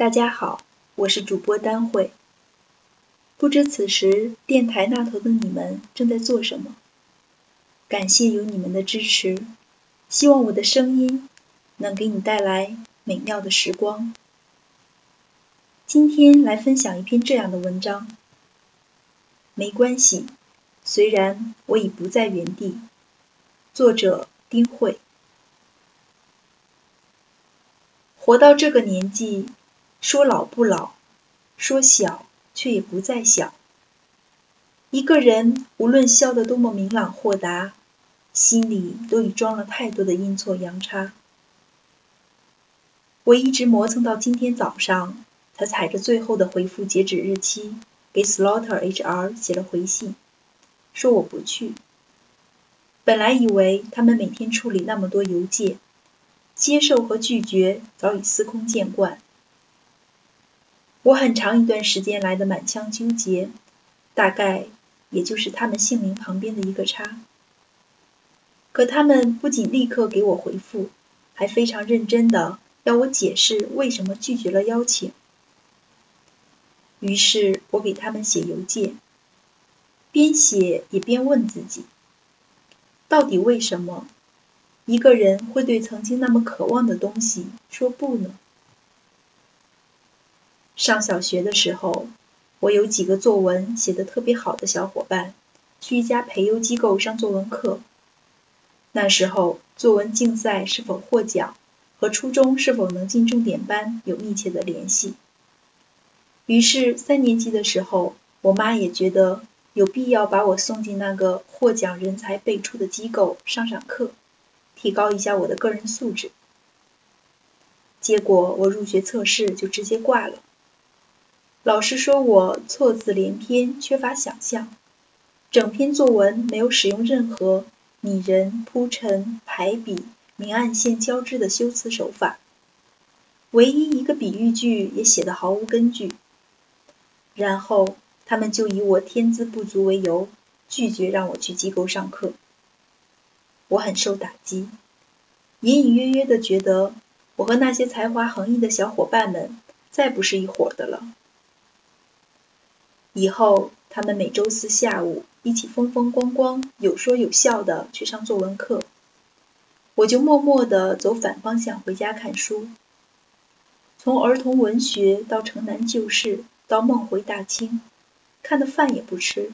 大家好，我是主播丹慧。不知此时电台那头的你们正在做什么？感谢有你们的支持，希望我的声音能给你带来美妙的时光。今天来分享一篇这样的文章。没关系，虽然我已不在原地。作者丁慧。活到这个年纪。说老不老，说小却也不再小。一个人无论笑得多么明朗豁达，心里都已装了太多的阴错阳差。我一直磨蹭到今天早上，才踩着最后的回复截止日期，给 Slaughter HR 写了回信，说我不去。本来以为他们每天处理那么多邮件，接受和拒绝早已司空见惯。我很长一段时间来的满腔纠结，大概也就是他们姓名旁边的一个叉。可他们不仅立刻给我回复，还非常认真的要我解释为什么拒绝了邀请。于是我给他们写邮件，边写也边问自己：到底为什么一个人会对曾经那么渴望的东西说不呢？上小学的时候，我有几个作文写得特别好的小伙伴，去一家培优机构上作文课。那时候，作文竞赛是否获奖和初中是否能进重点班有密切的联系。于是，三年级的时候，我妈也觉得有必要把我送进那个获奖人才辈出的机构上上课，提高一下我的个人素质。结果，我入学测试就直接挂了。老师说我错字连篇，缺乏想象，整篇作文没有使用任何拟人、铺陈、排比、明暗线交织的修辞手法，唯一一个比喻句也写得毫无根据。然后他们就以我天资不足为由，拒绝让我去机构上课。我很受打击，隐隐约约的觉得我和那些才华横溢的小伙伴们再不是一伙的了。以后，他们每周四下午一起风风光光、有说有笑的去上作文课，我就默默地走反方向回家看书。从儿童文学到城南旧事，到梦回大清，看的饭也不吃，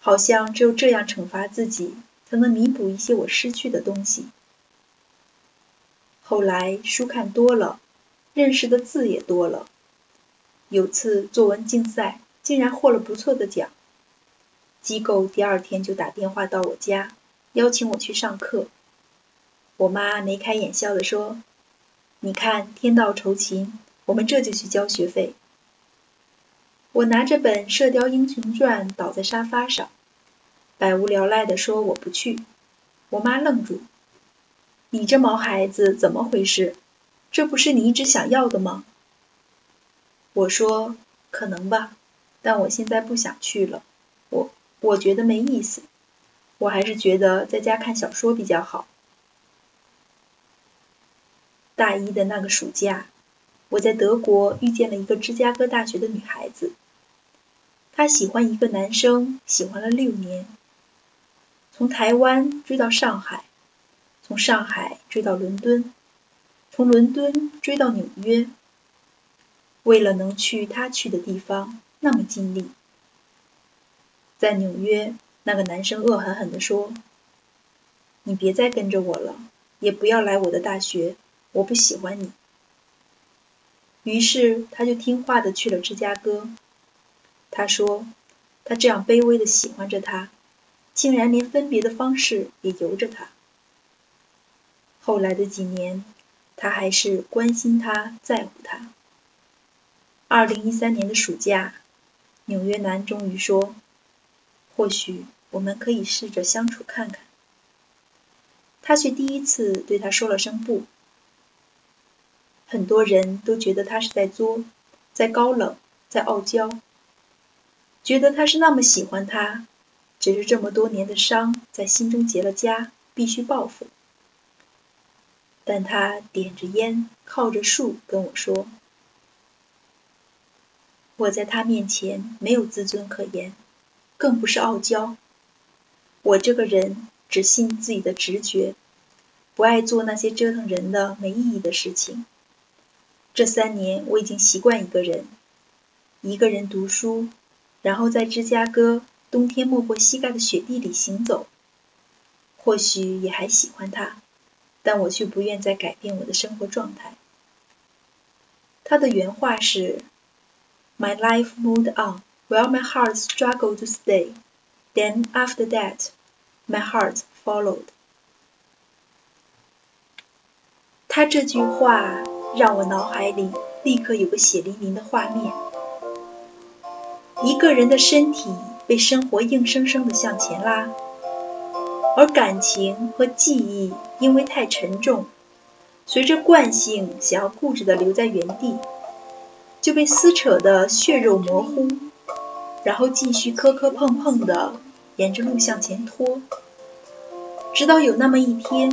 好像只有这样惩罚自己，才能弥补一些我失去的东西。后来书看多了，认识的字也多了，有次作文竞赛。竟然获了不错的奖，机构第二天就打电话到我家，邀请我去上课。我妈眉开眼笑的说：“你看天道酬勤，我们这就去交学费。”我拿着本《射雕英雄传》倒在沙发上，百无聊赖的说：“我不去。”我妈愣住：“你这毛孩子怎么回事？这不是你一直想要的吗？”我说：“可能吧。”但我现在不想去了，我我觉得没意思，我还是觉得在家看小说比较好。大一的那个暑假，我在德国遇见了一个芝加哥大学的女孩子，她喜欢一个男生，喜欢了六年，从台湾追到上海，从上海追到伦敦，从伦敦追到纽约，为了能去他去的地方。那么尽力，在纽约，那个男生恶狠狠地说：“你别再跟着我了，也不要来我的大学，我不喜欢你。”于是他就听话的去了芝加哥。他说：“他这样卑微的喜欢着他，竟然连分别的方式也由着他。”后来的几年，他还是关心他，在乎他。二零一三年的暑假。纽约男终于说：“或许我们可以试着相处看看。”他却第一次对他说了声“不”。很多人都觉得他是在作，在高冷，在傲娇，觉得他是那么喜欢他，只是这么多年的伤在心中结了痂，必须报复。但他点着烟，靠着树跟我说：“我在他面前没有自尊可言，更不是傲娇。我这个人只信自己的直觉，不爱做那些折腾人的没意义的事情。这三年我已经习惯一个人，一个人读书，然后在芝加哥冬天没过膝盖的雪地里行走。或许也还喜欢他，但我却不愿再改变我的生活状态。他的原话是：“My life moved on while my heart struggled to stay. Then after that, my heart followed.” 他这句话让我脑海里立刻有个血淋淋的画面：一个人的身体被生活硬生生的向前拉。而感情和记忆因为太沉重，随着惯性想要固执的留在原地，就被撕扯的血肉模糊，然后继续磕磕碰碰的沿着路向前拖，直到有那么一天，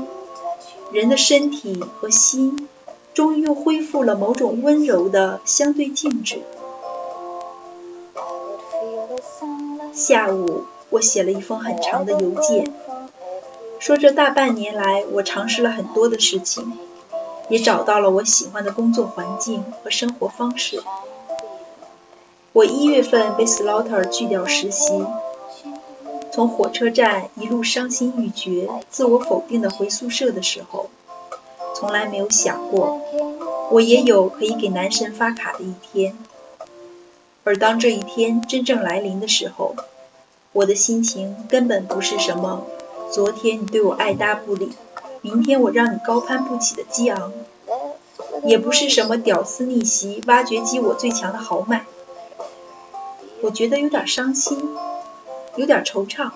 人的身体和心终于又恢复了某种温柔的相对静止。下午，我写了一封很长的邮件。说这大半年来，我尝试了很多的事情，也找到了我喜欢的工作环境和生活方式。我一月份被 Slaughter 拒掉实习，从火车站一路伤心欲绝、自我否定的回宿舍的时候，从来没有想过我也有可以给男神发卡的一天。而当这一天真正来临的时候，我的心情根本不是什么。昨天你对我爱答不理，明天我让你高攀不起的激昂，也不是什么屌丝逆袭、挖掘机我最强的豪迈。我觉得有点伤心，有点惆怅。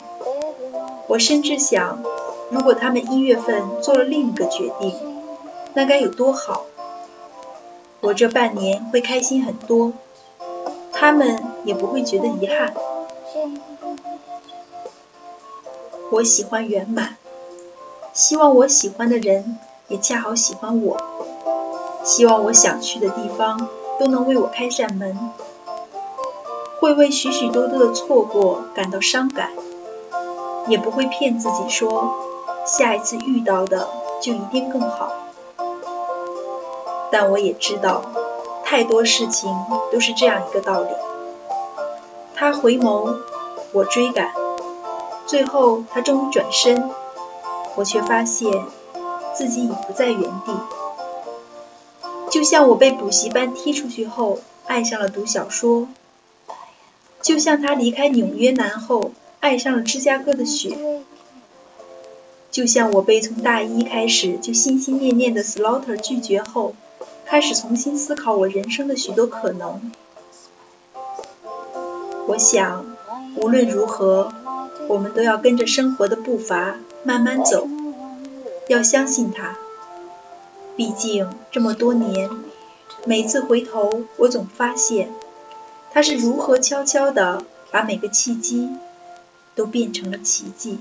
我甚至想，如果他们一月份做了另一个决定，那该有多好。我这半年会开心很多，他们也不会觉得遗憾。我喜欢圆满，希望我喜欢的人也恰好喜欢我，希望我想去的地方都能为我开扇门，会为许许多多的错过感到伤感，也不会骗自己说下一次遇到的就一定更好。但我也知道，太多事情都是这样一个道理。他回眸，我追赶。最后，他终于转身，我却发现自己已不在原地。就像我被补习班踢出去后，爱上了读小说；就像他离开纽约南后，爱上了芝加哥的雪；就像我被从大一开始就心心念念的 Slaughter 拒绝后，开始重新思考我人生的许多可能。我想，无论如何。我们都要跟着生活的步伐慢慢走，要相信它。毕竟这么多年，每次回头，我总发现它是如何悄悄地把每个契机都变成了奇迹。